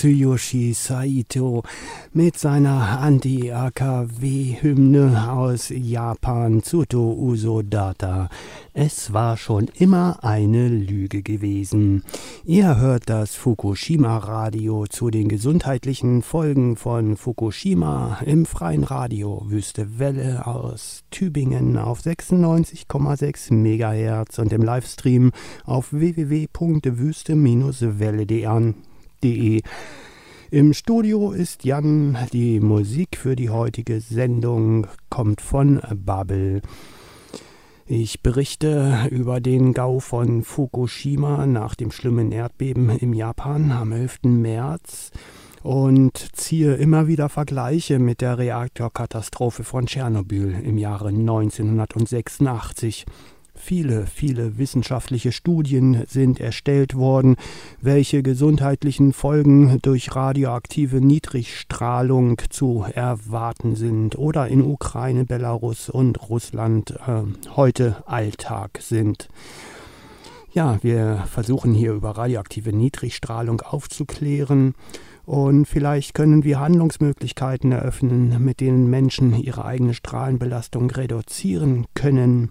Tsuyoshi Saito mit seiner Anti-AKW-Hymne aus Japan Tsuto Uso Data. Es war schon immer eine Lüge gewesen. Ihr hört das Fukushima Radio zu den gesundheitlichen Folgen von Fukushima im freien Radio Wüste Welle aus Tübingen auf 96,6 MHz und im Livestream auf www.wüste-welle.de www.jan.de. Im Studio ist Jan. Die Musik für die heutige Sendung kommt von Babel. Ich berichte über den Gau von Fukushima nach dem schlimmen Erdbeben im Japan am 11. März und ziehe immer wieder Vergleiche mit der Reaktorkatastrophe von Tschernobyl im Jahre 1986. Viele, viele wissenschaftliche Studien sind erstellt worden, welche gesundheitlichen Folgen durch radioaktive Niedrigstrahlung zu erwarten sind oder in Ukraine, Belarus und Russland äh, heute Alltag sind. Ja, wir versuchen hier über radioaktive Niedrigstrahlung aufzuklären und vielleicht können wir Handlungsmöglichkeiten eröffnen, mit denen Menschen ihre eigene Strahlenbelastung reduzieren können.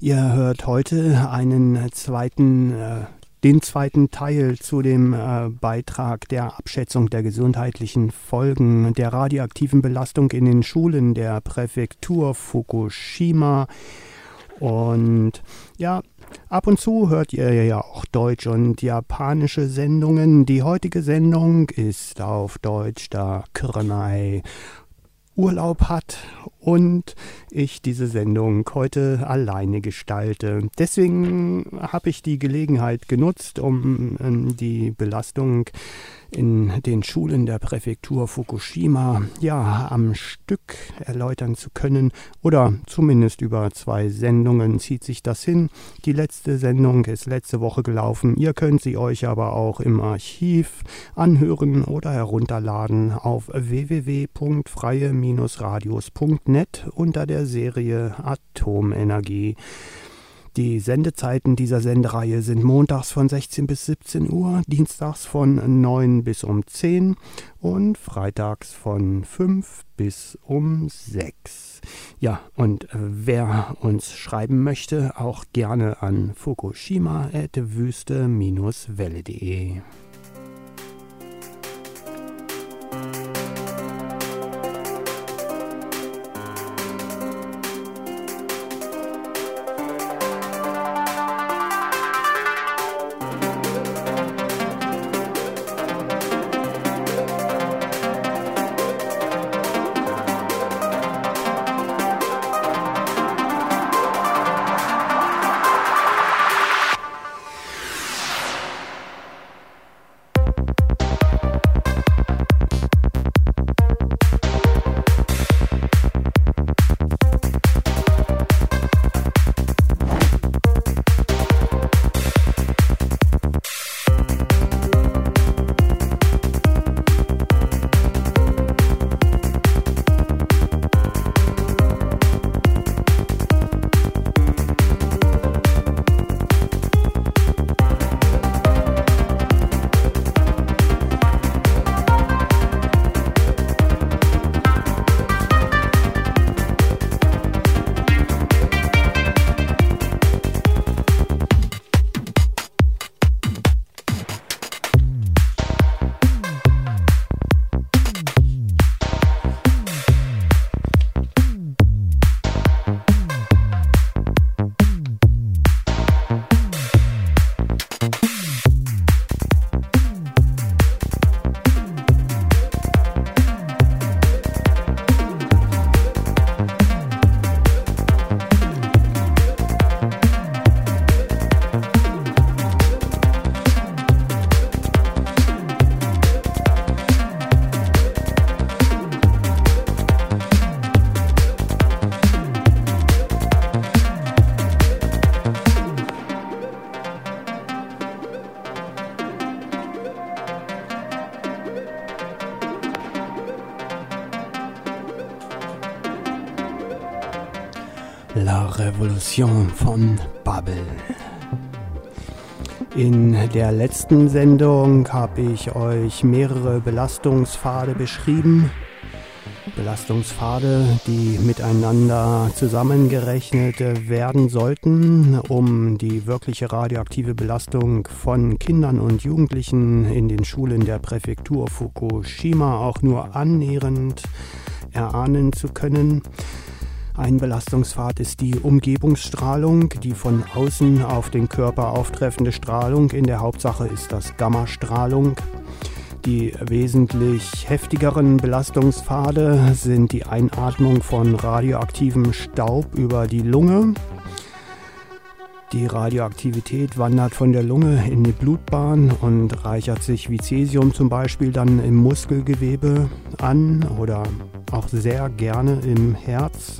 Ihr hört heute einen zweiten äh, den zweiten Teil zu dem äh, Beitrag der Abschätzung der gesundheitlichen Folgen der radioaktiven Belastung in den Schulen der Präfektur Fukushima. Und ja, ab und zu hört ihr ja auch deutsch und japanische Sendungen. Die heutige Sendung ist auf Deutsch, da Kürnei Urlaub hat und ich diese Sendung heute alleine gestalte. Deswegen habe ich die Gelegenheit genutzt, um ähm, die Belastung in den Schulen der Präfektur Fukushima ja am Stück erläutern zu können oder zumindest über zwei Sendungen zieht sich das hin. Die letzte Sendung ist letzte Woche gelaufen. Ihr könnt sie euch aber auch im Archiv anhören oder herunterladen auf www.freie-radios.net unter der Serie Atomenergie. Die Sendezeiten dieser Sendereihe sind montags von 16 bis 17 Uhr, dienstags von 9 bis um 10 und freitags von 5 bis um 6. Ja, und äh, wer uns schreiben möchte, auch gerne an fukushima.wüste-welle.de. Revolution von Babel. In der letzten Sendung habe ich euch mehrere Belastungspfade beschrieben. Belastungspfade, die miteinander zusammengerechnet werden sollten, um die wirkliche radioaktive Belastung von Kindern und Jugendlichen in den Schulen der Präfektur Fukushima auch nur annähernd erahnen zu können. Ein Belastungspfad ist die Umgebungsstrahlung, die von außen auf den Körper auftreffende Strahlung. In der Hauptsache ist das Gammastrahlung. Die wesentlich heftigeren Belastungspfade sind die Einatmung von radioaktivem Staub über die Lunge. Die Radioaktivität wandert von der Lunge in die Blutbahn und reichert sich wie Cäsium zum Beispiel dann im Muskelgewebe an oder auch sehr gerne im Herz.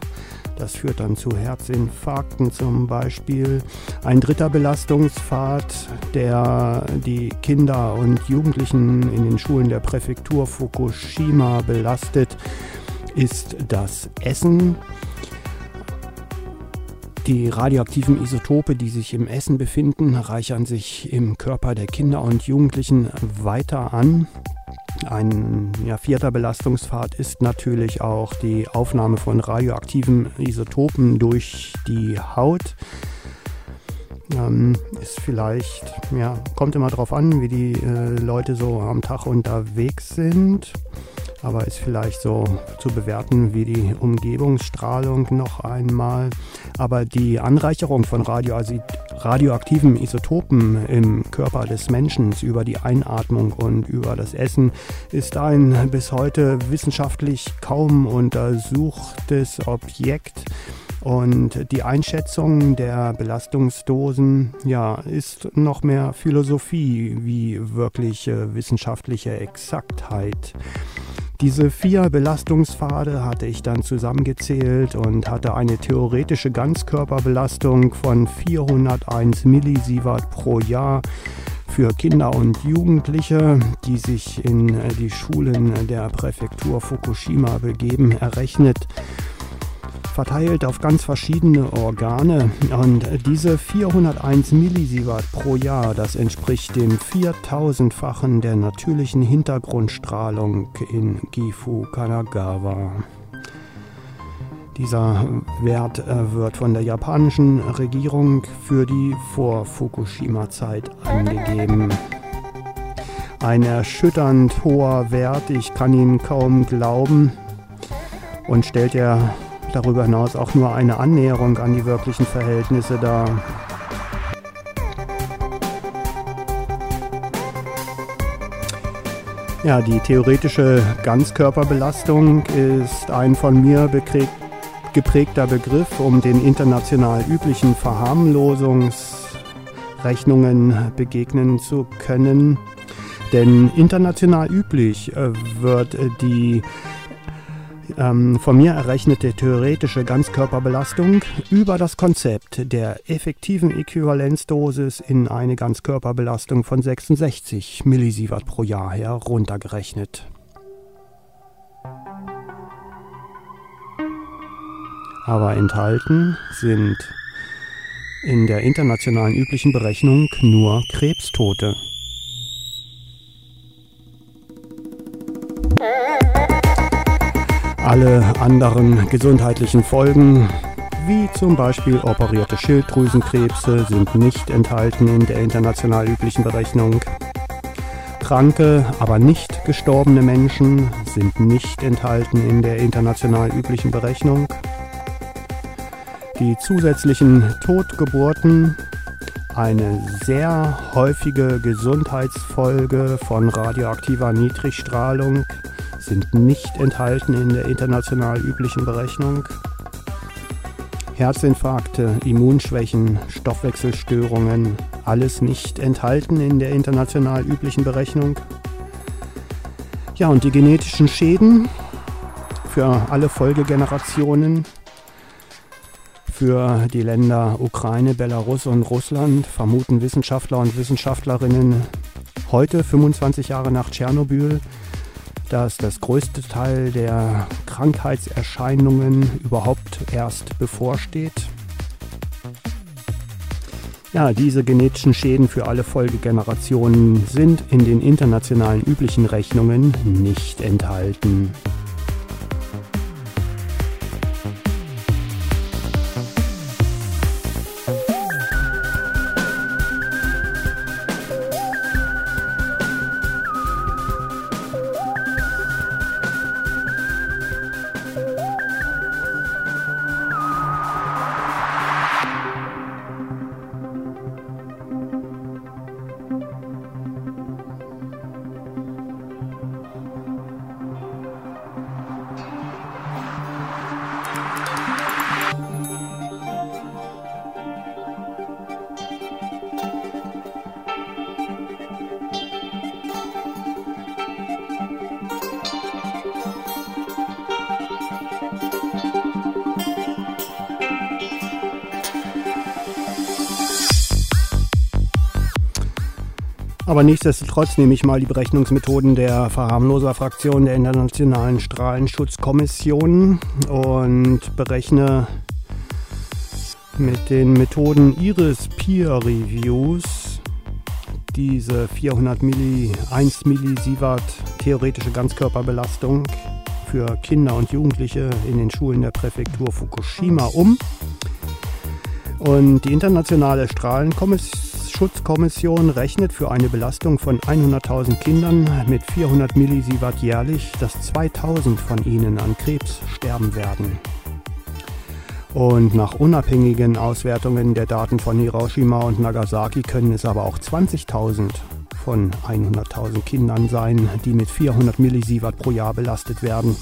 Das führt dann zu Herzinfarkten zum Beispiel. Ein dritter Belastungspfad, der die Kinder und Jugendlichen in den Schulen der Präfektur Fukushima belastet, ist das Essen. Die radioaktiven Isotope, die sich im Essen befinden, reichern sich im Körper der Kinder und Jugendlichen weiter an. Ein ja, vierter Belastungspfad ist natürlich auch die Aufnahme von radioaktiven Isotopen durch die Haut. Ähm, ist vielleicht, ja, kommt immer darauf an, wie die äh, Leute so am Tag unterwegs sind aber ist vielleicht so zu bewerten wie die Umgebungsstrahlung noch einmal. Aber die Anreicherung von radio radioaktiven Isotopen im Körper des Menschen über die Einatmung und über das Essen ist ein bis heute wissenschaftlich kaum untersuchtes Objekt. Und die Einschätzung der Belastungsdosen ja, ist noch mehr Philosophie wie wirkliche wissenschaftliche Exaktheit. Diese vier Belastungspfade hatte ich dann zusammengezählt und hatte eine theoretische Ganzkörperbelastung von 401 Millisievert pro Jahr für Kinder und Jugendliche, die sich in die Schulen der Präfektur Fukushima begeben, errechnet verteilt auf ganz verschiedene Organe. Und diese 401 Millisievert pro Jahr, das entspricht dem 4000-fachen der natürlichen Hintergrundstrahlung in Gifu Kanagawa. Dieser Wert äh, wird von der japanischen Regierung für die Vor-Fukushima-Zeit angegeben. Ein erschütternd hoher Wert, ich kann ihn kaum glauben und stellt er darüber hinaus auch nur eine Annäherung an die wirklichen Verhältnisse dar. Ja, die theoretische Ganzkörperbelastung ist ein von mir geprägter Begriff, um den international üblichen Verharmlosungsrechnungen begegnen zu können. Denn international üblich äh, wird die ähm, von mir errechnete theoretische Ganzkörperbelastung über das Konzept der effektiven Äquivalenzdosis in eine Ganzkörperbelastung von 66 Millisievert pro Jahr heruntergerechnet. Aber enthalten sind in der internationalen üblichen Berechnung nur Krebstote. Alle anderen gesundheitlichen Folgen, wie zum Beispiel operierte Schilddrüsenkrebse, sind nicht enthalten in der international üblichen Berechnung. Kranke, aber nicht gestorbene Menschen sind nicht enthalten in der international üblichen Berechnung. Die zusätzlichen Totgeburten, eine sehr häufige Gesundheitsfolge von radioaktiver Niedrigstrahlung, sind nicht enthalten in der international üblichen Berechnung. Herzinfarkte, Immunschwächen, Stoffwechselstörungen, alles nicht enthalten in der international üblichen Berechnung. Ja, und die genetischen Schäden für alle Folgegenerationen, für die Länder Ukraine, Belarus und Russland vermuten Wissenschaftler und Wissenschaftlerinnen heute, 25 Jahre nach Tschernobyl, dass das größte Teil der Krankheitserscheinungen überhaupt erst bevorsteht. Ja, diese genetischen Schäden für alle Folgegenerationen sind in den internationalen üblichen Rechnungen nicht enthalten. Aber nichtsdestotrotz nehme ich mal die Berechnungsmethoden der Verharmloser-Fraktion der Internationalen Strahlenschutzkommission und berechne mit den Methoden ihres Peer Reviews diese 400 Milli, 1 Millisievert theoretische Ganzkörperbelastung für Kinder und Jugendliche in den Schulen der Präfektur Fukushima um. Und die internationale Strahlenkommission Schutzkommission rechnet für eine Belastung von 100.000 Kindern mit 400 Millisievert jährlich, dass 2000 von ihnen an Krebs sterben werden. Und nach unabhängigen Auswertungen der Daten von Hiroshima und Nagasaki können es aber auch 20.000 von 100.000 Kindern sein, die mit 400 Millisievert pro Jahr belastet werden.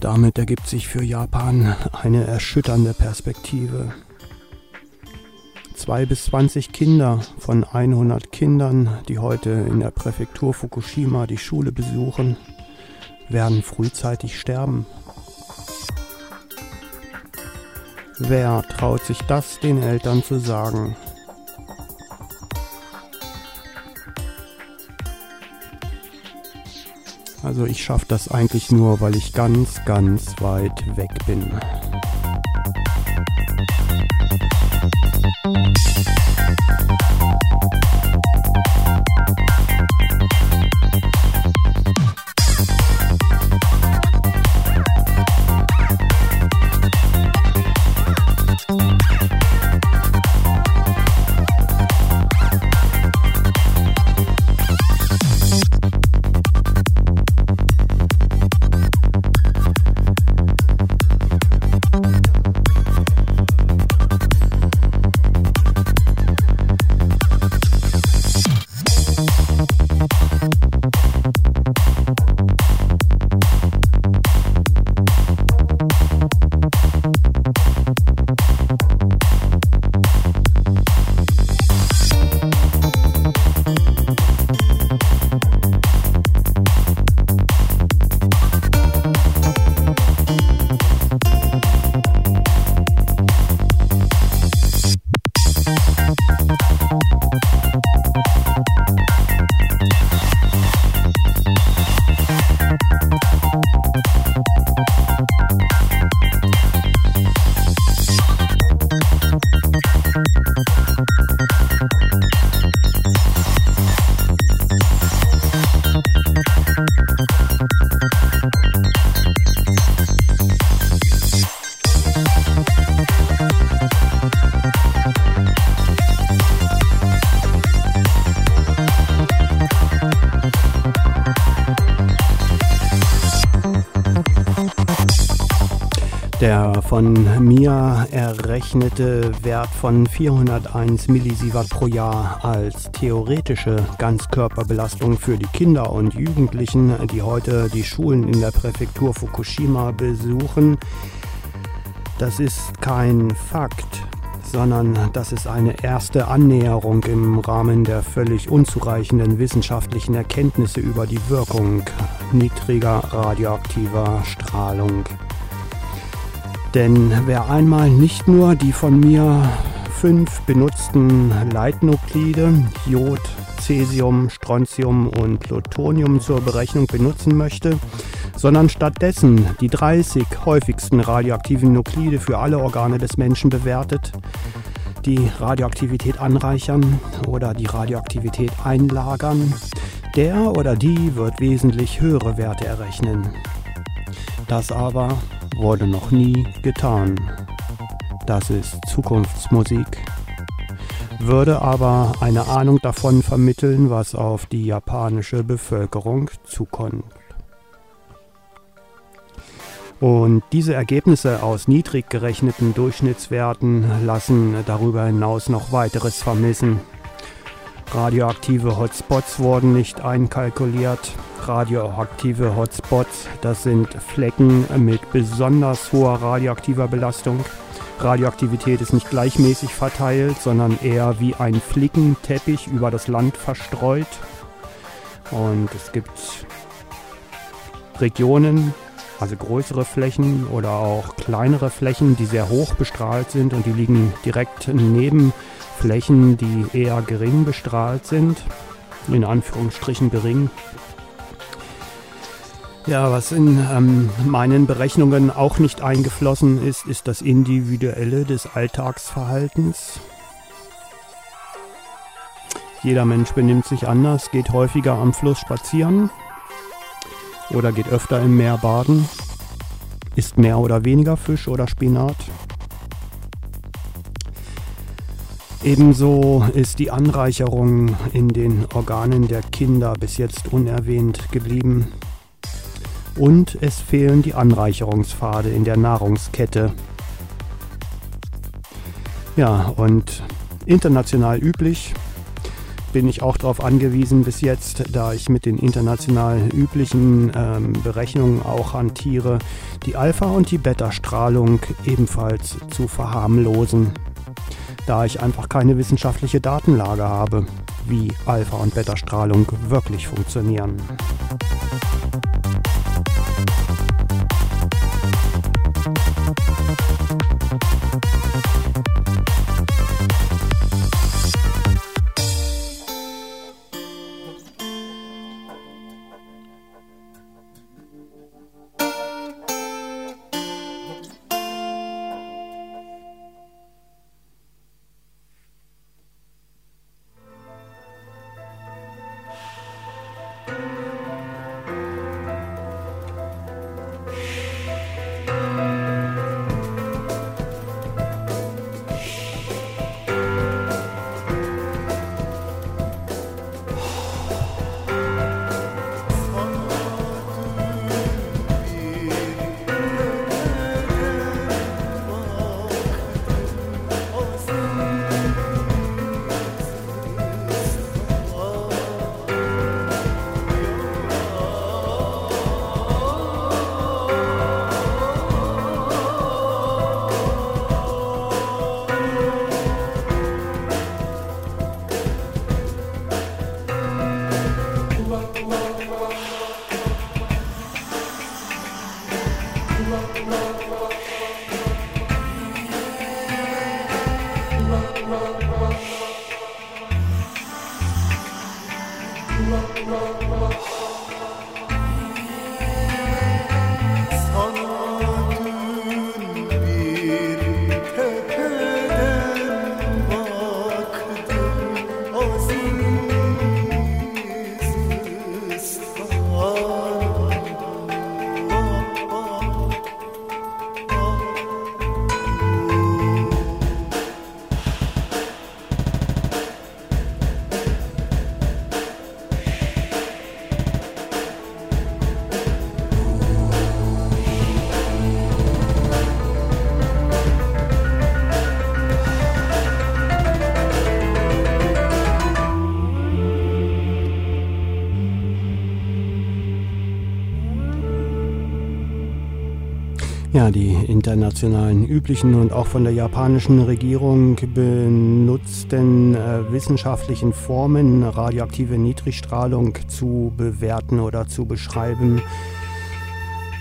Damit ergibt sich für Japan eine erschütternde Perspektive. Zwei bis 20 Kinder von 100 Kindern, die heute in der Präfektur Fukushima die Schule besuchen, werden frühzeitig sterben. Wer traut sich das den Eltern zu sagen? Also ich schaffe das eigentlich nur, weil ich ganz, ganz weit weg bin. Von mir errechnete Wert von 401 Millisievert pro Jahr als theoretische Ganzkörperbelastung für die Kinder und Jugendlichen, die heute die Schulen in der Präfektur Fukushima besuchen, das ist kein Fakt, sondern das ist eine erste Annäherung im Rahmen der völlig unzureichenden wissenschaftlichen Erkenntnisse über die Wirkung niedriger radioaktiver Strahlung. Denn wer einmal nicht nur die von mir fünf benutzten Leitnuklide Jod, Cäsium, Strontium und Plutonium zur Berechnung benutzen möchte, sondern stattdessen die 30 häufigsten radioaktiven Nuklide für alle Organe des Menschen bewertet, die Radioaktivität anreichern oder die Radioaktivität einlagern, der oder die wird wesentlich höhere Werte errechnen. Das aber wurde noch nie getan. Das ist Zukunftsmusik. Würde aber eine Ahnung davon vermitteln, was auf die japanische Bevölkerung zukommt. Und diese Ergebnisse aus niedrig gerechneten Durchschnittswerten lassen darüber hinaus noch weiteres vermissen. Radioaktive Hotspots wurden nicht einkalkuliert. Radioaktive Hotspots, das sind Flecken mit besonders hoher radioaktiver Belastung. Radioaktivität ist nicht gleichmäßig verteilt, sondern eher wie ein Flickenteppich über das Land verstreut. Und es gibt Regionen, also größere Flächen oder auch kleinere Flächen, die sehr hoch bestrahlt sind und die liegen direkt neben Flächen, die eher gering bestrahlt sind, in Anführungsstrichen gering. Ja, was in ähm, meinen Berechnungen auch nicht eingeflossen ist, ist das Individuelle des Alltagsverhaltens. Jeder Mensch benimmt sich anders, geht häufiger am Fluss spazieren oder geht öfter im Meer baden, isst mehr oder weniger Fisch oder Spinat. Ebenso ist die Anreicherung in den Organen der Kinder bis jetzt unerwähnt geblieben. Und es fehlen die Anreicherungspfade in der Nahrungskette. Ja, und international üblich bin ich auch darauf angewiesen bis jetzt, da ich mit den international üblichen ähm, Berechnungen auch hantiere, die Alpha- und die Beta-Strahlung ebenfalls zu verharmlosen da ich einfach keine wissenschaftliche Datenlage habe, wie Alpha- und Beta-Strahlung wirklich funktionieren. Internationalen üblichen und auch von der japanischen Regierung benutzten äh, wissenschaftlichen Formen, radioaktive Niedrigstrahlung zu bewerten oder zu beschreiben,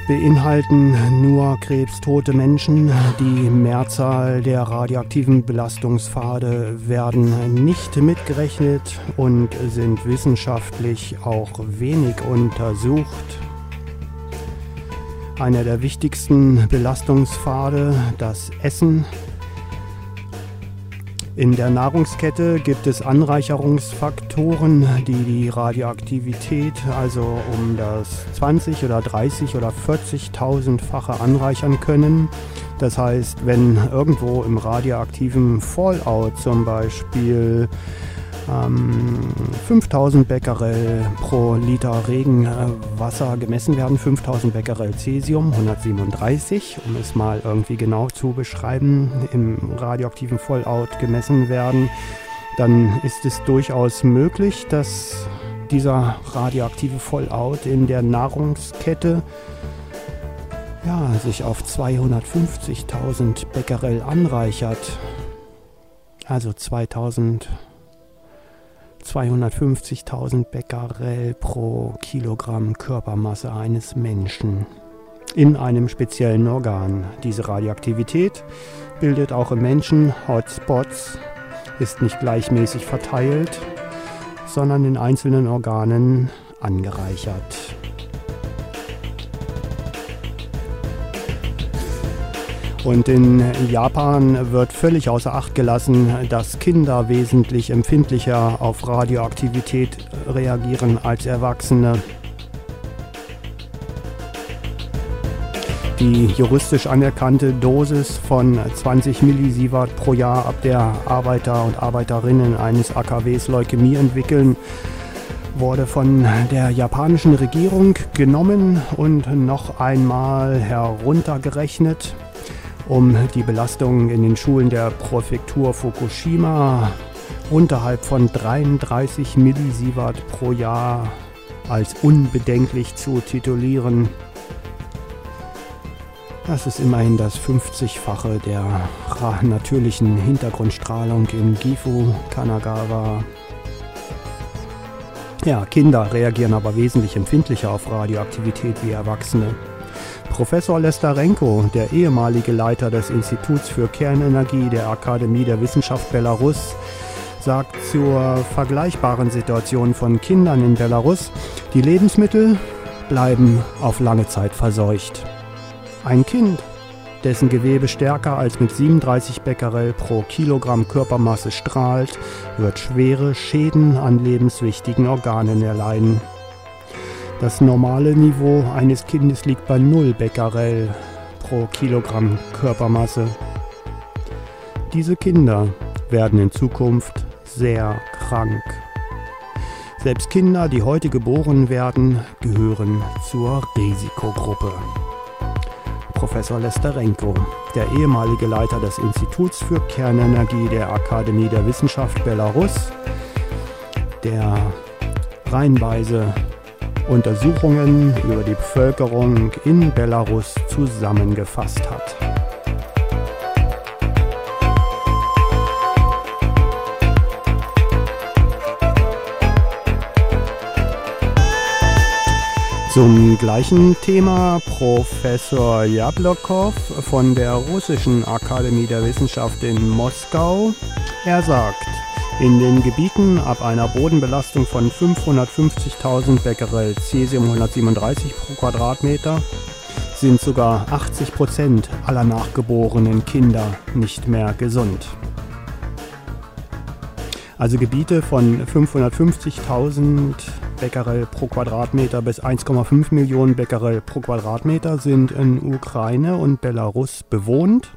beinhalten nur krebstote Menschen. Die Mehrzahl der radioaktiven Belastungspfade werden nicht mitgerechnet und sind wissenschaftlich auch wenig untersucht. Einer der wichtigsten Belastungspfade, das Essen, in der Nahrungskette gibt es Anreicherungsfaktoren, die die Radioaktivität also um das 20 oder 30 oder 40.000-fache anreichern können. Das heißt, wenn irgendwo im radioaktiven Fallout zum Beispiel ähm, 5000 Becquerel pro Liter Regenwasser gemessen werden, 5000 Becquerel Cäsium 137, um es mal irgendwie genau zu beschreiben, im radioaktiven Fallout gemessen werden, dann ist es durchaus möglich, dass dieser radioaktive Fallout in der Nahrungskette ja, sich auf 250.000 Becquerel anreichert. Also 2000 250.000 Becquerel pro Kilogramm Körpermasse eines Menschen in einem speziellen Organ. Diese Radioaktivität bildet auch im Menschen Hotspots, ist nicht gleichmäßig verteilt, sondern in einzelnen Organen angereichert. Und in Japan wird völlig außer Acht gelassen, dass Kinder wesentlich empfindlicher auf Radioaktivität reagieren als Erwachsene. Die juristisch anerkannte Dosis von 20 Millisievert pro Jahr, ab der Arbeiter und Arbeiterinnen eines AKWs Leukämie entwickeln, wurde von der japanischen Regierung genommen und noch einmal heruntergerechnet um die Belastung in den Schulen der Präfektur Fukushima unterhalb von 33 Millisievert pro Jahr als unbedenklich zu titulieren. Das ist immerhin das 50-fache der natürlichen Hintergrundstrahlung in Gifu, Kanagawa. Ja, Kinder reagieren aber wesentlich empfindlicher auf Radioaktivität wie Erwachsene. Professor Lestarenko, der ehemalige Leiter des Instituts für Kernenergie der Akademie der Wissenschaft Belarus, sagt zur vergleichbaren Situation von Kindern in Belarus, die Lebensmittel bleiben auf lange Zeit verseucht. Ein Kind, dessen Gewebe stärker als mit 37 Becquerel pro Kilogramm Körpermasse strahlt, wird schwere Schäden an lebenswichtigen Organen erleiden. Das normale Niveau eines Kindes liegt bei 0 Becquerel pro Kilogramm Körpermasse. Diese Kinder werden in Zukunft sehr krank. Selbst Kinder, die heute geboren werden, gehören zur Risikogruppe. Professor Lestarenko, der ehemalige Leiter des Instituts für Kernenergie der Akademie der Wissenschaft Belarus, der reihenweise Untersuchungen über die Bevölkerung in Belarus zusammengefasst hat. Zum gleichen Thema Professor Jablokow von der Russischen Akademie der Wissenschaft in Moskau. Er sagt, in den Gebieten ab einer Bodenbelastung von 550.000 Becquerel Cesium 137 pro Quadratmeter sind sogar 80 Prozent aller nachgeborenen Kinder nicht mehr gesund. Also Gebiete von 550.000 Becquerel pro Quadratmeter bis 1,5 Millionen Becquerel pro Quadratmeter sind in Ukraine und Belarus bewohnt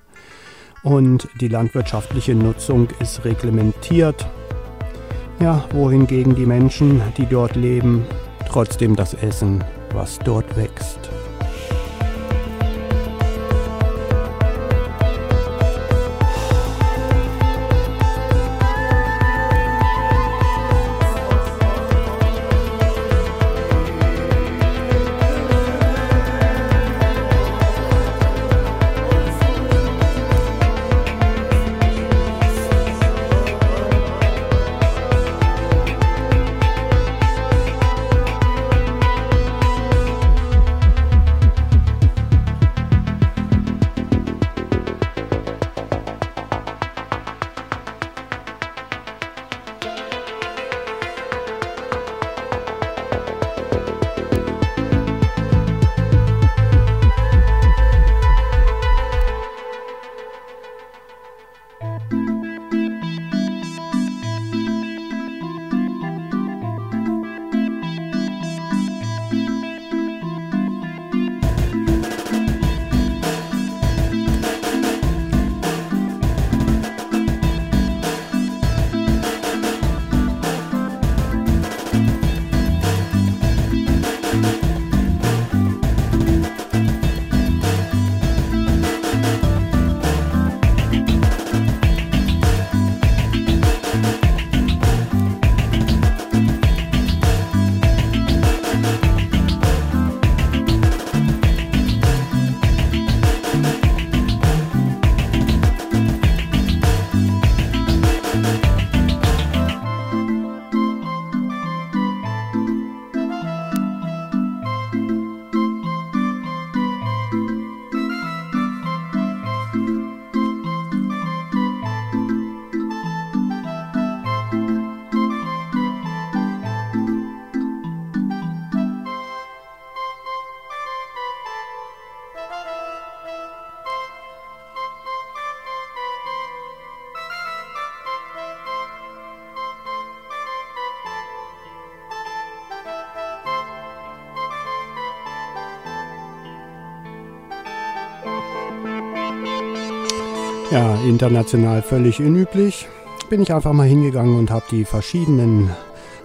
und die landwirtschaftliche Nutzung ist reglementiert. Ja, wohingegen die Menschen, die dort leben, trotzdem das essen, was dort wächst. International völlig unüblich. Bin ich einfach mal hingegangen und habe die verschiedenen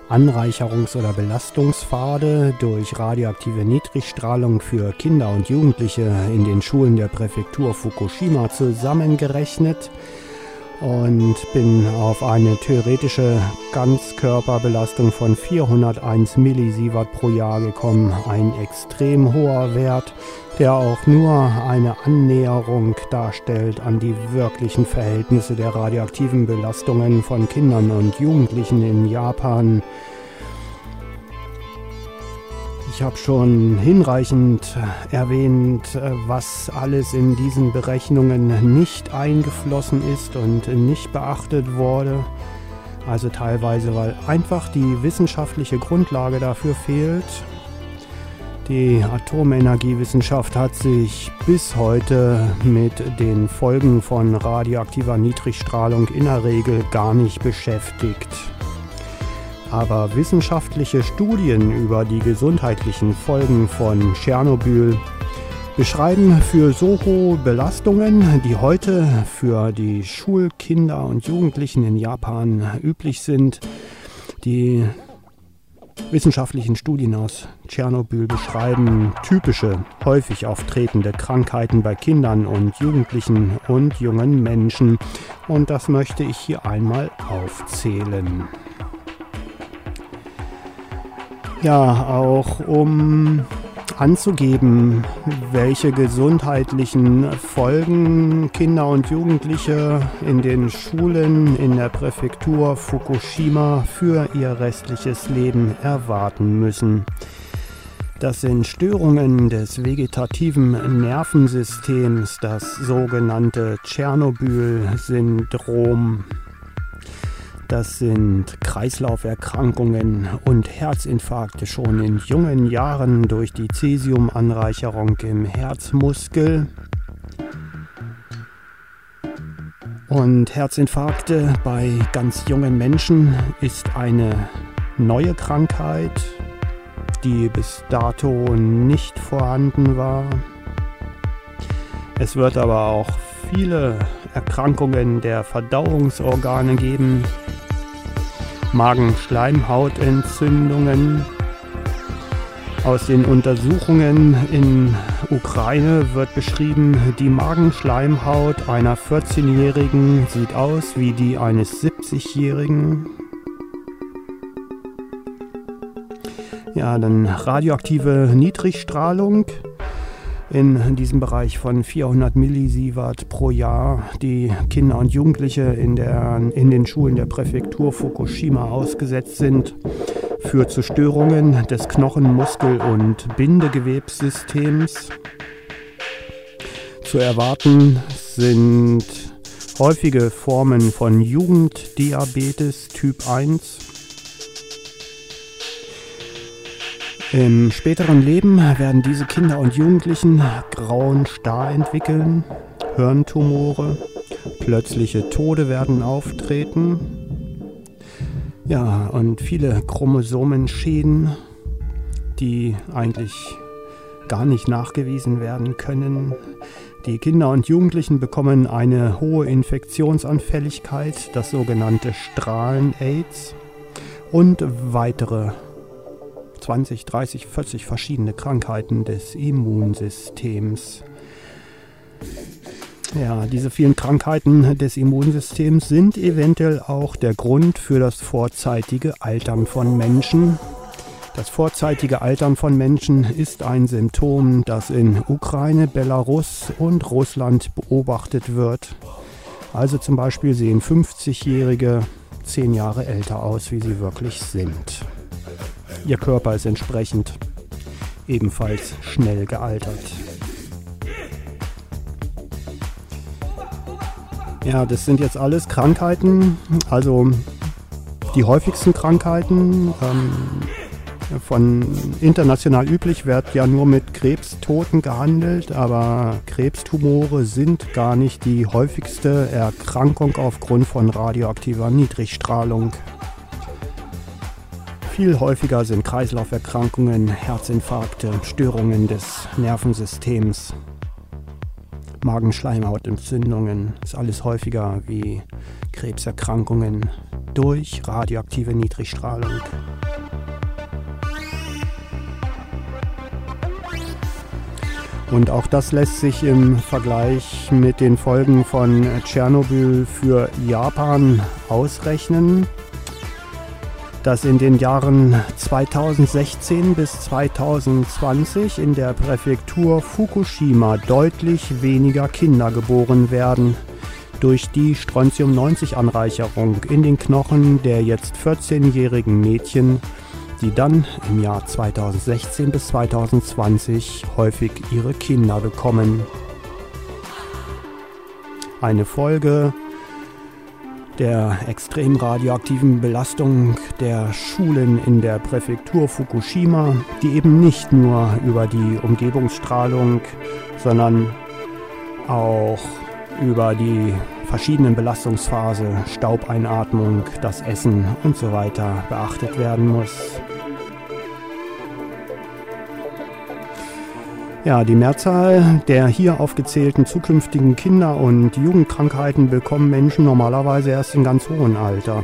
Anreicherungs- oder Belastungspfade durch radioaktive Niedrigstrahlung für Kinder und Jugendliche in den Schulen der Präfektur Fukushima zusammengerechnet und bin auf eine theoretische Ganzkörperbelastung von 401 Millisievert pro Jahr gekommen. Ein extrem hoher Wert, der auch nur eine Annäherung darstellt an die wirklichen Verhältnisse der radioaktiven Belastungen von Kindern und Jugendlichen in Japan ich habe schon hinreichend erwähnt, was alles in diesen Berechnungen nicht eingeflossen ist und nicht beachtet wurde. Also teilweise, weil einfach die wissenschaftliche Grundlage dafür fehlt. Die Atomenergiewissenschaft hat sich bis heute mit den Folgen von radioaktiver Niedrigstrahlung in der Regel gar nicht beschäftigt. Aber wissenschaftliche Studien über die gesundheitlichen Folgen von Tschernobyl beschreiben für so hohe Belastungen, die heute für die Schulkinder und Jugendlichen in Japan üblich sind, die wissenschaftlichen Studien aus Tschernobyl beschreiben typische, häufig auftretende Krankheiten bei Kindern und Jugendlichen und jungen Menschen. Und das möchte ich hier einmal aufzählen. Ja, auch um anzugeben, welche gesundheitlichen Folgen Kinder und Jugendliche in den Schulen in der Präfektur Fukushima für ihr restliches Leben erwarten müssen. Das sind Störungen des vegetativen Nervensystems, das sogenannte Tschernobyl-Syndrom. Das sind Kreislauferkrankungen und Herzinfarkte schon in jungen Jahren durch die Cäsiumanreicherung im Herzmuskel. Und Herzinfarkte bei ganz jungen Menschen ist eine neue Krankheit, die bis dato nicht vorhanden war. Es wird aber auch viele Erkrankungen der Verdauungsorgane geben, Magenschleimhautentzündungen. Aus den Untersuchungen in Ukraine wird beschrieben, die Magenschleimhaut einer 14-Jährigen sieht aus wie die eines 70-Jährigen. Ja, dann radioaktive Niedrigstrahlung in diesem Bereich von 400 Millisievert pro Jahr, die Kinder und Jugendliche in, der, in den Schulen der Präfektur Fukushima ausgesetzt sind, führt zu Störungen des Knochen-, Muskel- und Bindegewebssystems. Zu erwarten sind häufige Formen von Jugenddiabetes Typ 1 Im späteren Leben werden diese Kinder und Jugendlichen grauen Star entwickeln, Hirntumore, plötzliche Tode werden auftreten. Ja, und viele Chromosomenschäden, die eigentlich gar nicht nachgewiesen werden können. Die Kinder und Jugendlichen bekommen eine hohe Infektionsanfälligkeit, das sogenannte Strahlen-Aids und weitere 20, 30, 40 verschiedene Krankheiten des Immunsystems. Ja, diese vielen Krankheiten des Immunsystems sind eventuell auch der Grund für das vorzeitige Altern von Menschen. Das vorzeitige Altern von Menschen ist ein Symptom, das in Ukraine, Belarus und Russland beobachtet wird. Also zum Beispiel sehen 50-Jährige zehn Jahre älter aus, wie sie wirklich sind. Ihr Körper ist entsprechend ebenfalls schnell gealtert. Ja, das sind jetzt alles Krankheiten, also die häufigsten Krankheiten. Ähm, von international üblich wird ja nur mit Krebstoten gehandelt, aber Krebstumore sind gar nicht die häufigste Erkrankung aufgrund von radioaktiver Niedrigstrahlung. Viel häufiger sind Kreislauferkrankungen, Herzinfarkte, Störungen des Nervensystems. Magenschleimhautentzündungen, ist alles häufiger wie Krebserkrankungen durch radioaktive Niedrigstrahlung. Und auch das lässt sich im Vergleich mit den Folgen von Tschernobyl für Japan ausrechnen, dass in den Jahren 2016 bis 2020 in der Präfektur Fukushima deutlich weniger Kinder geboren werden durch die Strontium-90-Anreicherung in den Knochen der jetzt 14-jährigen Mädchen die dann im Jahr 2016 bis 2020 häufig ihre Kinder bekommen. Eine Folge der extrem radioaktiven Belastung der Schulen in der Präfektur Fukushima, die eben nicht nur über die Umgebungsstrahlung, sondern auch über die verschiedenen Belastungsphasen, Staubeinatmung, das Essen und so weiter beachtet werden muss. Ja, die Mehrzahl der hier aufgezählten zukünftigen Kinder- und Jugendkrankheiten bekommen Menschen normalerweise erst in ganz hohem Alter.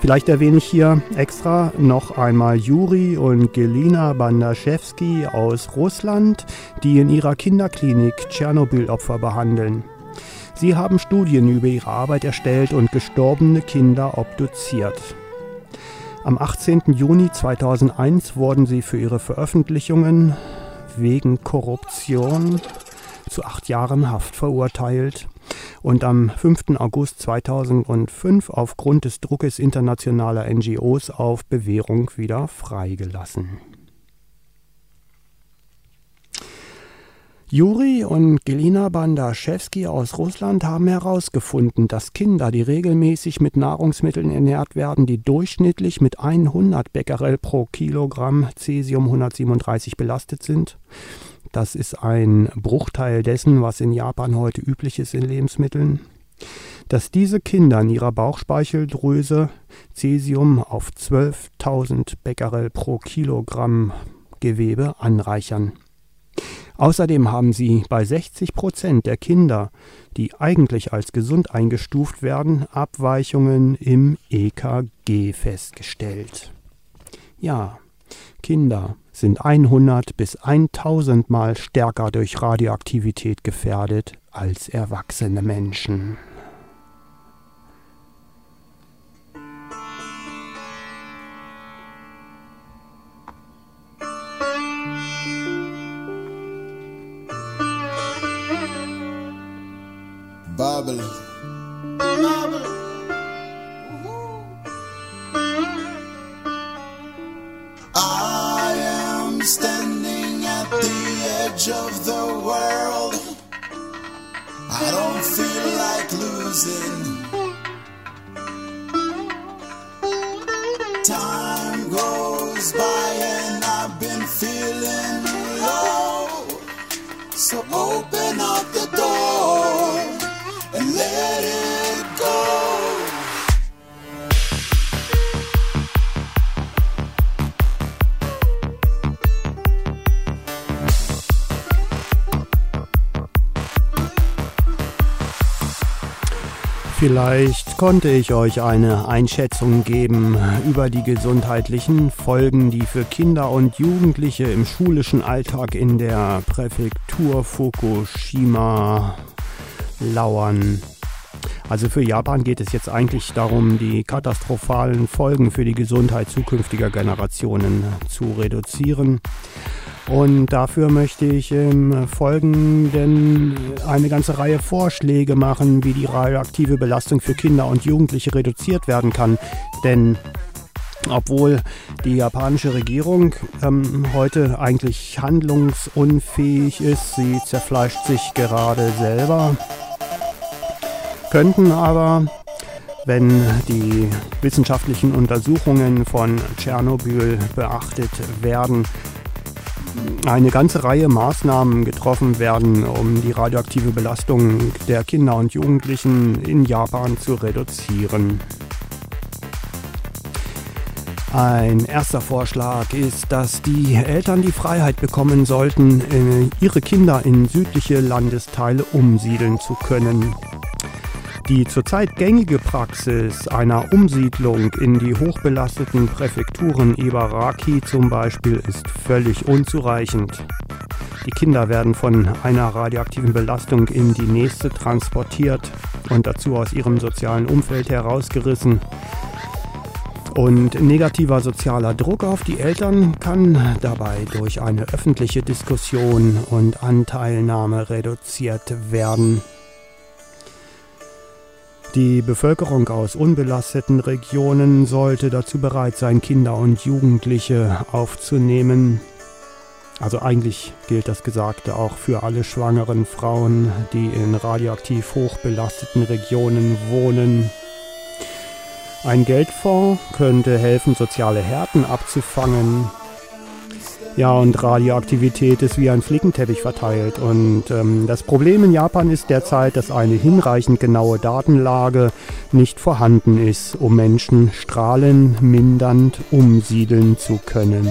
Vielleicht erwähne ich hier extra noch einmal Juri und Gelina Bandaschewski aus Russland, die in ihrer Kinderklinik Tschernobyl-Opfer behandeln. Sie haben Studien über ihre Arbeit erstellt und gestorbene Kinder obduziert. Am 18. Juni 2001 wurden sie für ihre Veröffentlichungen wegen Korruption zu acht Jahren Haft verurteilt und am 5. August 2005 aufgrund des Druckes internationaler NGOs auf Bewährung wieder freigelassen. Juri und Gelina Bandaschewski aus Russland haben herausgefunden, dass Kinder, die regelmäßig mit Nahrungsmitteln ernährt werden, die durchschnittlich mit 100 Becquerel pro Kilogramm Cesium 137 belastet sind, das ist ein Bruchteil dessen, was in Japan heute üblich ist in Lebensmitteln, dass diese Kinder in ihrer Bauchspeicheldrüse Cesium auf 12.000 Becquerel pro Kilogramm Gewebe anreichern. Außerdem haben sie bei 60 Prozent der Kinder, die eigentlich als gesund eingestuft werden, Abweichungen im EKG festgestellt. Ja, Kinder sind 100 bis 1000 Mal stärker durch Radioaktivität gefährdet als erwachsene Menschen. Babel. I am standing at the edge of the world. I don't feel like losing. Time goes by and I've been feeling low. So open up the door Vielleicht konnte ich euch eine Einschätzung geben über die gesundheitlichen Folgen, die für Kinder und Jugendliche im schulischen Alltag in der Präfektur Fukushima lauern. Also für Japan geht es jetzt eigentlich darum, die katastrophalen Folgen für die Gesundheit zukünftiger Generationen zu reduzieren. Und dafür möchte ich im Folgenden eine ganze Reihe Vorschläge machen, wie die radioaktive Belastung für Kinder und Jugendliche reduziert werden kann. Denn obwohl die japanische Regierung ähm, heute eigentlich handlungsunfähig ist, sie zerfleischt sich gerade selber, könnten aber wenn die wissenschaftlichen Untersuchungen von Tschernobyl beachtet werden, eine ganze Reihe Maßnahmen getroffen werden, um die radioaktive Belastung der Kinder und Jugendlichen in Japan zu reduzieren. Ein erster Vorschlag ist, dass die Eltern die Freiheit bekommen sollten, äh, ihre Kinder in südliche Landesteile umsiedeln zu können. Die zurzeit gängige Praxis einer Umsiedlung in die hochbelasteten Präfekturen Ibaraki zum Beispiel ist völlig unzureichend. Die Kinder werden von einer radioaktiven Belastung in die nächste transportiert und dazu aus ihrem sozialen Umfeld herausgerissen. Und negativer sozialer Druck auf die Eltern kann dabei durch eine öffentliche Diskussion und Anteilnahme reduziert werden. Die Bevölkerung aus unbelasteten Regionen sollte dazu bereit sein, Kinder und Jugendliche aufzunehmen. Also eigentlich gilt das Gesagte auch für alle schwangeren Frauen, die in radioaktiv hochbelasteten Regionen wohnen. Ein Geldfonds könnte helfen, soziale Härten abzufangen. Ja, und Radioaktivität ist wie ein Flickenteppich verteilt. Und ähm, das Problem in Japan ist derzeit, dass eine hinreichend genaue Datenlage nicht vorhanden ist, um Menschen strahlenmindernd umsiedeln zu können.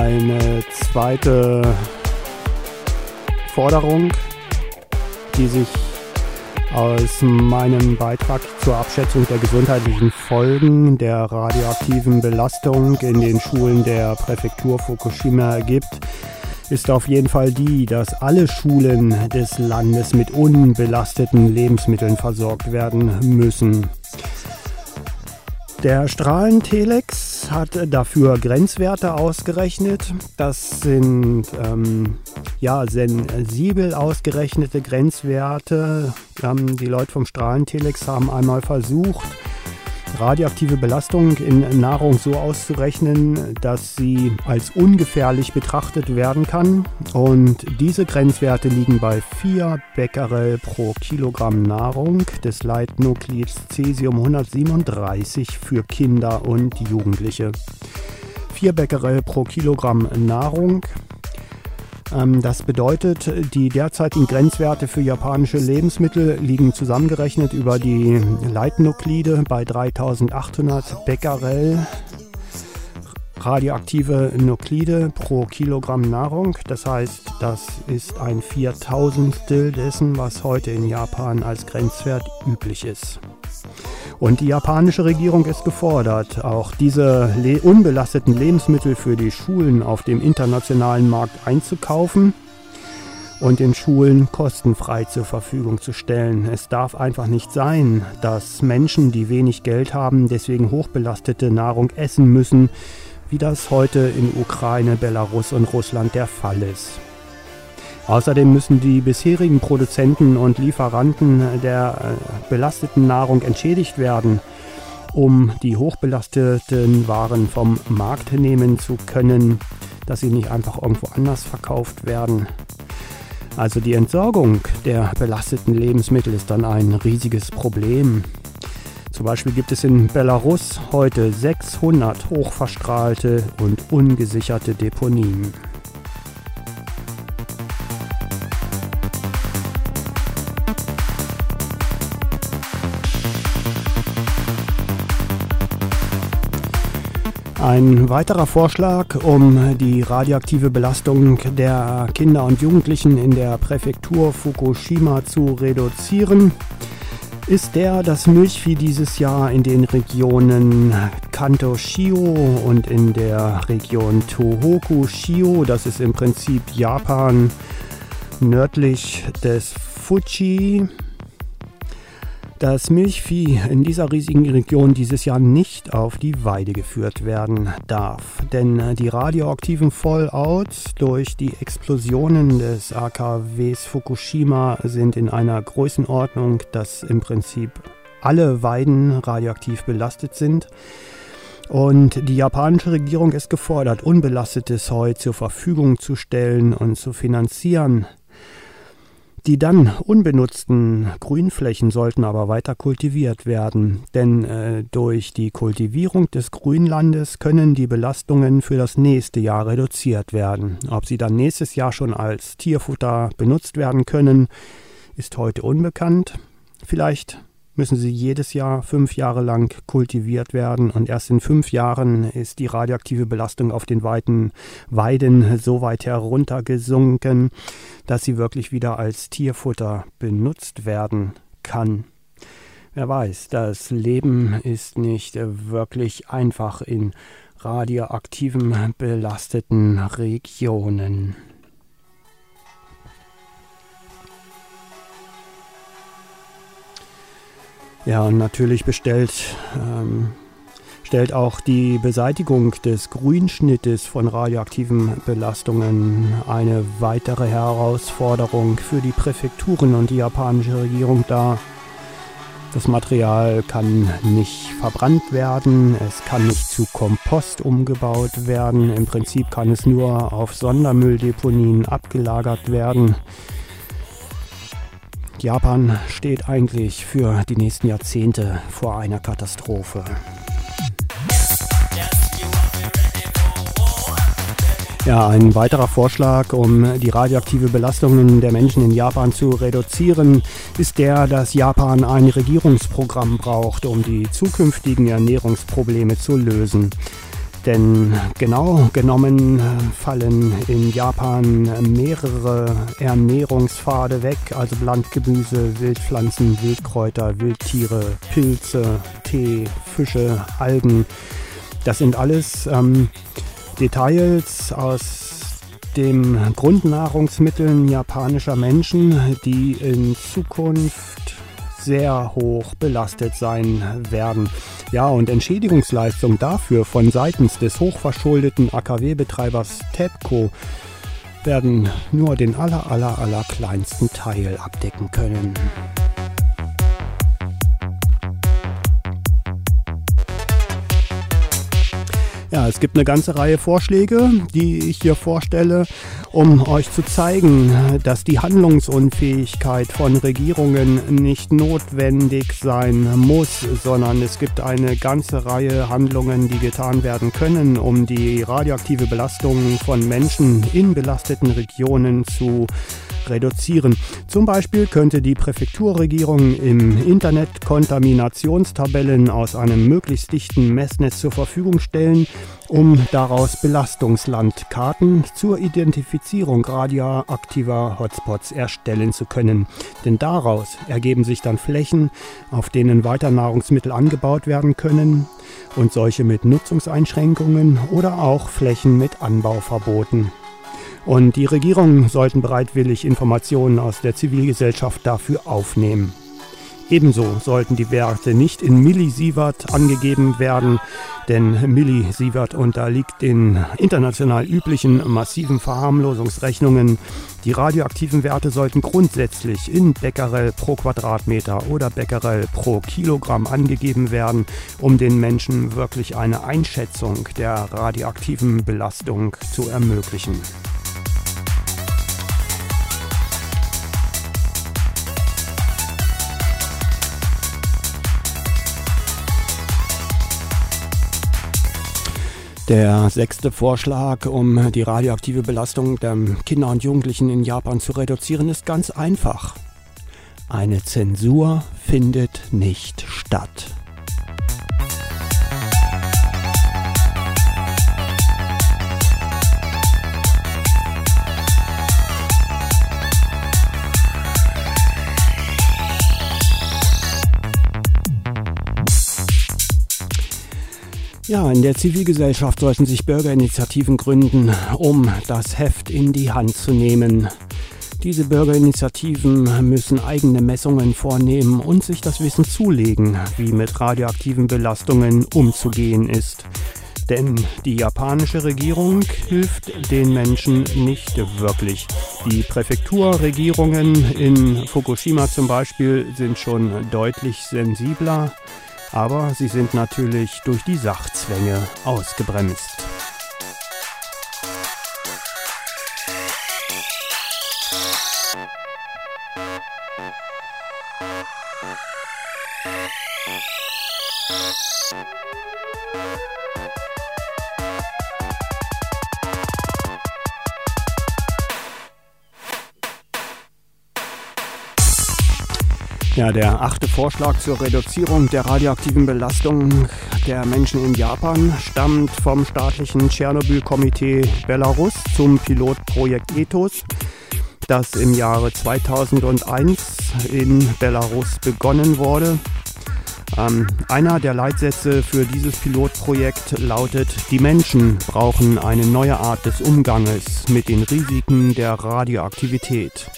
Eine zweite Forderung, die sich aus meinem Beitrag zur Abschätzung der gesundheitlichen Folgen der radioaktiven Belastung in den Schulen der Präfektur Fukushima ergibt, ist auf jeden Fall die, dass alle Schulen des Landes mit unbelasteten Lebensmitteln versorgt werden müssen. Der Strahlentelex hat dafür Grenzwerte ausgerechnet. Das sind ähm, ja sensibel ausgerechnete Grenzwerte. Ähm, die Leute vom Strahlentelex haben einmal versucht, radioaktive Belastung in Nahrung so auszurechnen, dass sie als ungefährlich betrachtet werden kann. Und diese Grenzwerte liegen bei 4 Becquerel pro Kilogramm Nahrung des Leitnuklids Cesium 137 für Kinder und Jugendliche. 4 Becquerel pro Kilogramm Nahrung das bedeutet, die derzeitigen Grenzwerte für japanische Lebensmittel liegen zusammengerechnet über die Leitnuklide bei 3800 Becquerel radioaktive Nuklide pro Kilogramm Nahrung. Das heißt, das ist ein Viertausendstel dessen, was heute in Japan als Grenzwert üblich ist. Und die japanische Regierung ist gefordert, auch diese le unbelasteten Lebensmittel für die Schulen auf dem internationalen Markt einzukaufen und den Schulen kostenfrei zur Verfügung zu stellen. Es darf einfach nicht sein, dass Menschen, die wenig Geld haben, deswegen hochbelastete Nahrung essen müssen, wie das heute in Ukraine, Belarus und Russland der Fall ist. Außerdem müssen die bisherigen Produzenten und Lieferanten der äh, belasteten Nahrung entschädigt werden, um die hochbelasteten Waren vom Markt nehmen zu können, dass sie nicht einfach irgendwo anders verkauft werden. Also die Entsorgung der belasteten Lebensmittel ist dann ein riesiges Problem. Zum Beispiel gibt es in Belarus heute 600 hochverstrahlte und ungesicherte Deponien. Ein weiterer Vorschlag, um die radioaktive Belastung der Kinder und Jugendlichen in der Präfektur Fukushima zu reduzieren, ist der, dass Milchvieh dieses Jahr in den Regionen Kanto Shio und in der Region Tohoku Shio, das ist im Prinzip Japan nördlich des Fuji, dass Milchvieh in dieser riesigen Region dieses Jahr nicht auf die Weide geführt werden darf. Denn die radioaktiven Fallouts durch die Explosionen des AKWs Fukushima sind in einer Größenordnung, dass im Prinzip alle Weiden radioaktiv belastet sind. Und die japanische Regierung ist gefordert, unbelastetes Heu zur Verfügung zu stellen und zu finanzieren. Die dann unbenutzten Grünflächen sollten aber weiter kultiviert werden, denn äh, durch die Kultivierung des Grünlandes können die Belastungen für das nächste Jahr reduziert werden. Ob sie dann nächstes Jahr schon als Tierfutter benutzt werden können, ist heute unbekannt. Vielleicht müssen sie jedes Jahr fünf Jahre lang kultiviert werden und erst in fünf Jahren ist die radioaktive Belastung auf den weiten Weiden so weit heruntergesunken, dass sie wirklich wieder als Tierfutter benutzt werden kann. Wer weiß, das Leben ist nicht wirklich einfach in radioaktiven belasteten Regionen. Ja, und natürlich bestellt, ähm, stellt auch die Beseitigung des Grünschnittes von radioaktiven Belastungen eine weitere Herausforderung für die Präfekturen und die japanische Regierung dar. Das Material kann nicht verbrannt werden, es kann nicht zu Kompost umgebaut werden, im Prinzip kann es nur auf Sondermülldeponien abgelagert werden. Japan steht eigentlich für die nächsten Jahrzehnte vor einer Katastrophe. Ja, ein weiterer Vorschlag, um die radioaktive Belastungen der Menschen in Japan zu reduzieren, ist der, dass Japan ein Regierungsprogramm braucht, um die zukünftigen Ernährungsprobleme zu lösen. Denn genau genommen fallen in Japan mehrere Ernährungspfade weg, also Landgemüse, Wildpflanzen, Wildkräuter, Wildtiere, Pilze, Tee, Fische, Algen. Das sind alles ähm, Details aus den Grundnahrungsmitteln japanischer Menschen, die in Zukunft sehr hoch belastet sein werden. Ja, und Entschädigungsleistung dafür von seitens des hochverschuldeten AKW-Betreibers TEPCO werden nur den aller, aller, aller kleinsten Teil abdecken können. Ja, es gibt eine ganze Reihe Vorschläge, die ich hier vorstelle, um euch zu zeigen, dass die Handlungsunfähigkeit von Regierungen nicht notwendig sein muss, sondern es gibt eine ganze Reihe Handlungen, die getan werden können, um die radioaktive Belastung von Menschen in belasteten Regionen zu reduzieren. Zum Beispiel könnte die Präfekturregierung im Internet Kontaminationstabellen aus einem möglichst dichten Messnetz zur Verfügung stellen, um daraus Belastungslandkarten zur Identifizierung radioaktiver Hotspots erstellen zu können. Denn daraus ergeben sich dann Flächen, auf denen weiter Nahrungsmittel angebaut werden können und solche mit Nutzungseinschränkungen oder auch Flächen mit Anbauverboten. Und die Regierungen sollten bereitwillig Informationen aus der Zivilgesellschaft dafür aufnehmen. Ebenso sollten die Werte nicht in Millisievert angegeben werden, denn Millisievert unterliegt den international üblichen massiven Verharmlosungsrechnungen. Die radioaktiven Werte sollten grundsätzlich in Becquerel pro Quadratmeter oder Becquerel pro Kilogramm angegeben werden, um den Menschen wirklich eine Einschätzung der radioaktiven Belastung zu ermöglichen. Der sechste Vorschlag, um die radioaktive Belastung der Kinder und Jugendlichen in Japan zu reduzieren, ist ganz einfach. Eine Zensur findet nicht statt. Ja, in der Zivilgesellschaft sollten sich Bürgerinitiativen gründen, um das Heft in die Hand zu nehmen. Diese Bürgerinitiativen müssen eigene Messungen vornehmen und sich das Wissen zulegen, wie mit radioaktiven Belastungen umzugehen ist. Denn die japanische Regierung hilft den Menschen nicht wirklich. Die Präfekturregierungen in Fukushima zum Beispiel sind schon deutlich sensibler aber sie sind natürlich durch die Sachzwänge ausgebremst. Ja, der achte Vorschlag zur Reduzierung der radioaktiven Belastung der Menschen in Japan stammt vom staatlichen Tschernobyl-Komitee Belarus zum Pilotprojekt Ethos, das im Jahre 2001 in Belarus begonnen wurde. Ähm, einer der Leitsätze für dieses Pilotprojekt lautet, die Menschen brauchen eine neue Art des Umganges mit den Risiken der Radioaktivität.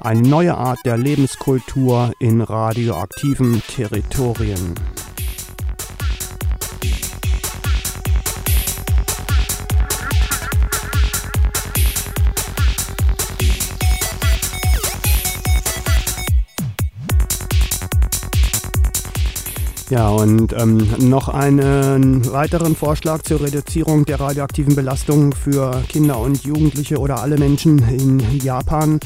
Eine neue Art der Lebenskultur in radioaktiven Territorien. Ja, und ähm, noch einen weiteren Vorschlag zur Reduzierung der radioaktiven Belastung für Kinder und Jugendliche oder alle Menschen in Japan.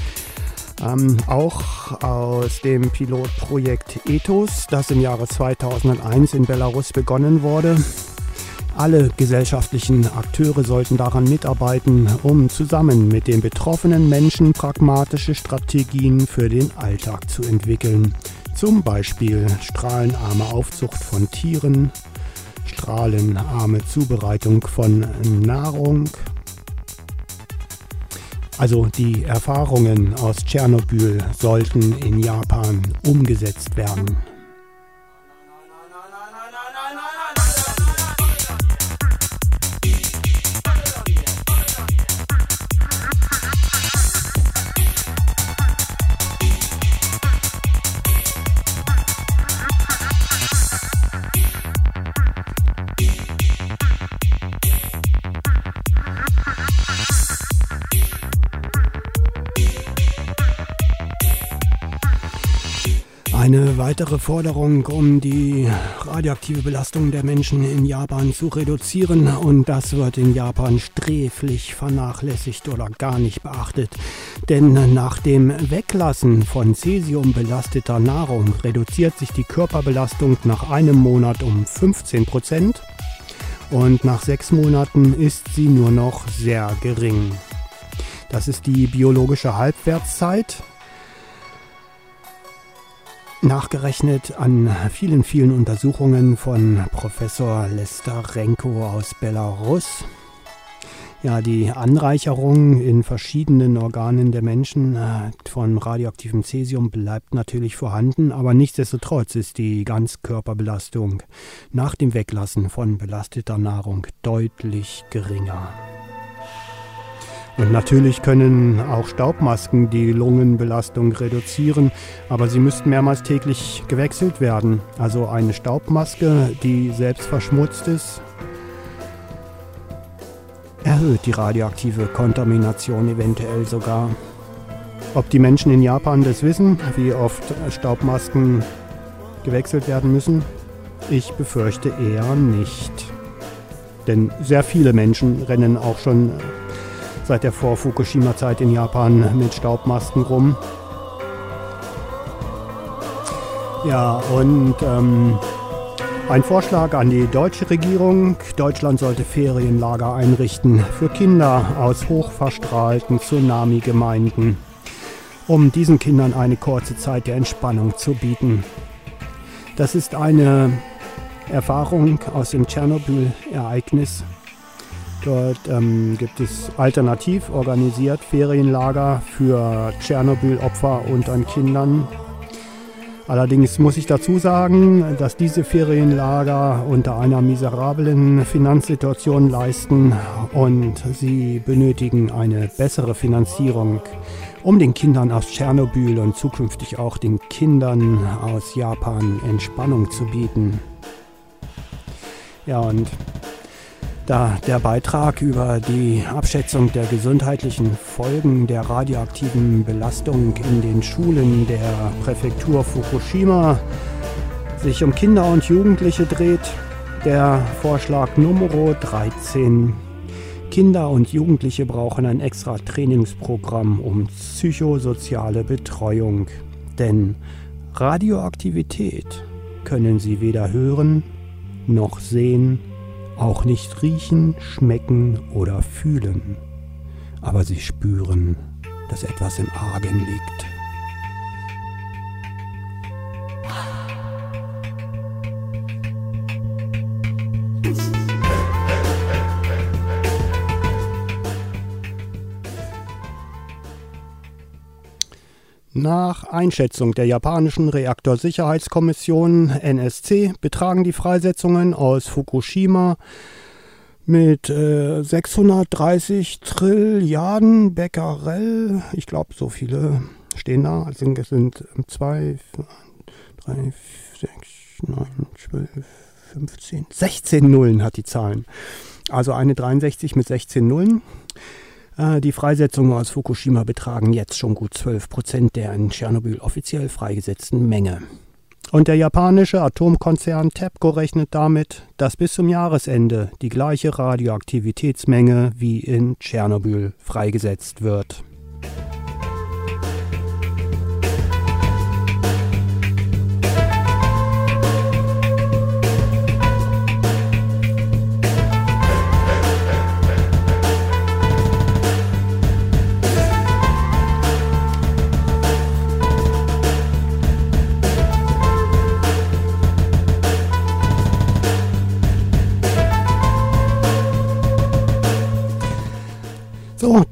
Ähm, auch aus dem Pilotprojekt Ethos, das im Jahre 2001 in Belarus begonnen wurde. Alle gesellschaftlichen Akteure sollten daran mitarbeiten, um zusammen mit den betroffenen Menschen pragmatische Strategien für den Alltag zu entwickeln. Zum Beispiel strahlenarme Aufzucht von Tieren, strahlenarme Zubereitung von Nahrung. Also die Erfahrungen aus Tschernobyl sollten in Japan umgesetzt werden. Eine weitere Forderung, um die radioaktive Belastung der Menschen in Japan zu reduzieren und das wird in Japan sträflich vernachlässigt oder gar nicht beachtet. Denn nach dem Weglassen von cesiumbelasteter Nahrung reduziert sich die Körperbelastung nach einem Monat um 15 Prozent und nach sechs Monaten ist sie nur noch sehr gering. Das ist die biologische Halbwertszeit Nachgerechnet an vielen, vielen Untersuchungen von Professor Lester Renko aus Belarus. Ja, die Anreicherung in verschiedenen Organen der Menschen äh, von radioaktivem Cäsium bleibt natürlich vorhanden, aber nichtsdestotrotz ist die Ganzkörperbelastung nach dem Weglassen von belasteter Nahrung deutlich geringer. Und natürlich können auch Staubmasken die Lungenbelastung reduzieren, aber sie müssten mehrmals täglich gewechselt werden. Also eine Staubmaske, die selbst verschmutzt ist, erhöht die radioaktive Kontamination eventuell sogar. Ob die Menschen in Japan das wissen, wie oft Staubmasken gewechselt werden müssen? Ich befürchte eher nicht. Denn sehr viele Menschen rennen auch schon seit der Vor-Fukushima-Zeit in Japan mit Staubmasken rum. Ja, und ähm, ein Vorschlag an die deutsche Regierung. Deutschland sollte Ferienlager einrichten für Kinder aus hochverstrahlten Tsunami-Gemeinden, um diesen Kindern eine kurze Zeit der Entspannung zu bieten. Das ist eine Erfahrung aus dem Tschernobyl-Ereignis Dort ähm, gibt es alternativ organisiert Ferienlager für Tschernobyl-Opfer und an Kindern. Allerdings muss ich dazu sagen, dass diese Ferienlager unter einer miserablen Finanzsituation leisten und sie benötigen eine bessere Finanzierung, um den Kindern aus Tschernobyl und zukünftig auch den Kindern aus Japan Entspannung zu bieten. Ja, und da der Beitrag über die Abschätzung der gesundheitlichen Folgen der radioaktiven Belastung in den Schulen der Präfektur Fukushima sich um Kinder und Jugendliche dreht, der Vorschlag Nummer 13. Kinder und Jugendliche brauchen ein extra Trainingsprogramm um psychosoziale Betreuung. Denn Radioaktivität können sie weder hören noch sehen, auch nicht riechen, schmecken oder fühlen. Aber sie spüren, dass etwas im Argen liegt. Nach Einschätzung der japanischen Reaktorsicherheitskommission NSC betragen die Freisetzungen aus Fukushima mit äh, 630 Trilliarden Becquerel, ich glaube so viele stehen da, also es sind 2, 3, 6, 9, 12, 15, 16 Nullen hat die Zahlen. Also eine 63 mit 16 Nullen. Äh, die Freisetzungen aus Fukushima betragen jetzt schon gut 12 Prozent der in Tschernobyl offiziell freigesetzten Menge. Und der japanische Atomkonzern TEPCO rechnet damit, dass bis zum Jahresende die gleiche Radioaktivitätsmenge wie in Tschernobyl freigesetzt wird.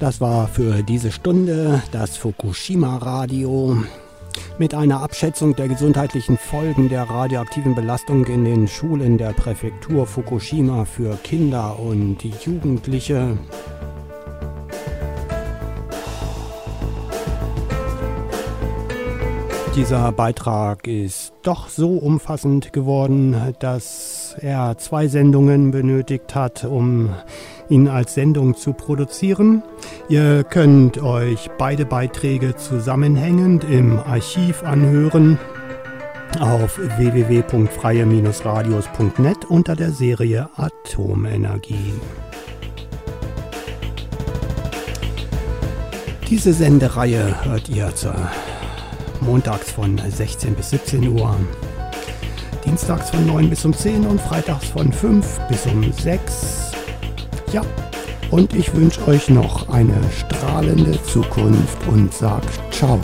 Das war für diese Stunde das Fukushima Radio mit einer Abschätzung der gesundheitlichen Folgen der radioaktiven Belastung in den Schulen der Präfektur Fukushima für Kinder und Jugendliche. Dieser Beitrag ist doch so umfassend geworden, dass er zwei Sendungen benötigt hat, um ihn als Sendung zu produzieren. Ihr könnt euch beide Beiträge zusammenhängend im Archiv anhören auf www.freie-radios.net unter der Serie Atomenergie. Diese Sendereihe hört ihr montags von 16 bis 17 Uhr, dienstags von 9 bis um 10 und freitags von 5 bis um 6 ja, und ich wünsche euch noch eine strahlende Zukunft und sag ciao.